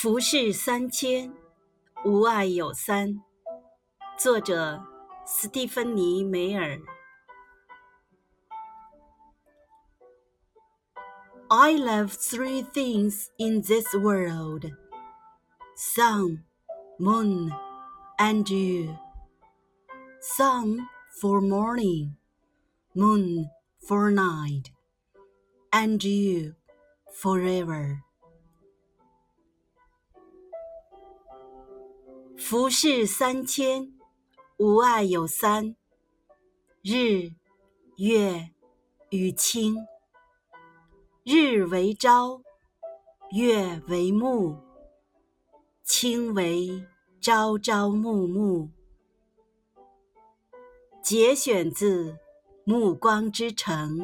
浮世三千，吾爱有三。作者：斯蒂芬妮·梅尔。I love three things in this world: sun, moon, and you. Sun for morning, moon for night, and you forever. 浮世三千，吾爱有三：日、月与卿。日为朝，月为暮，卿为朝朝暮暮。节选自《暮光之城》。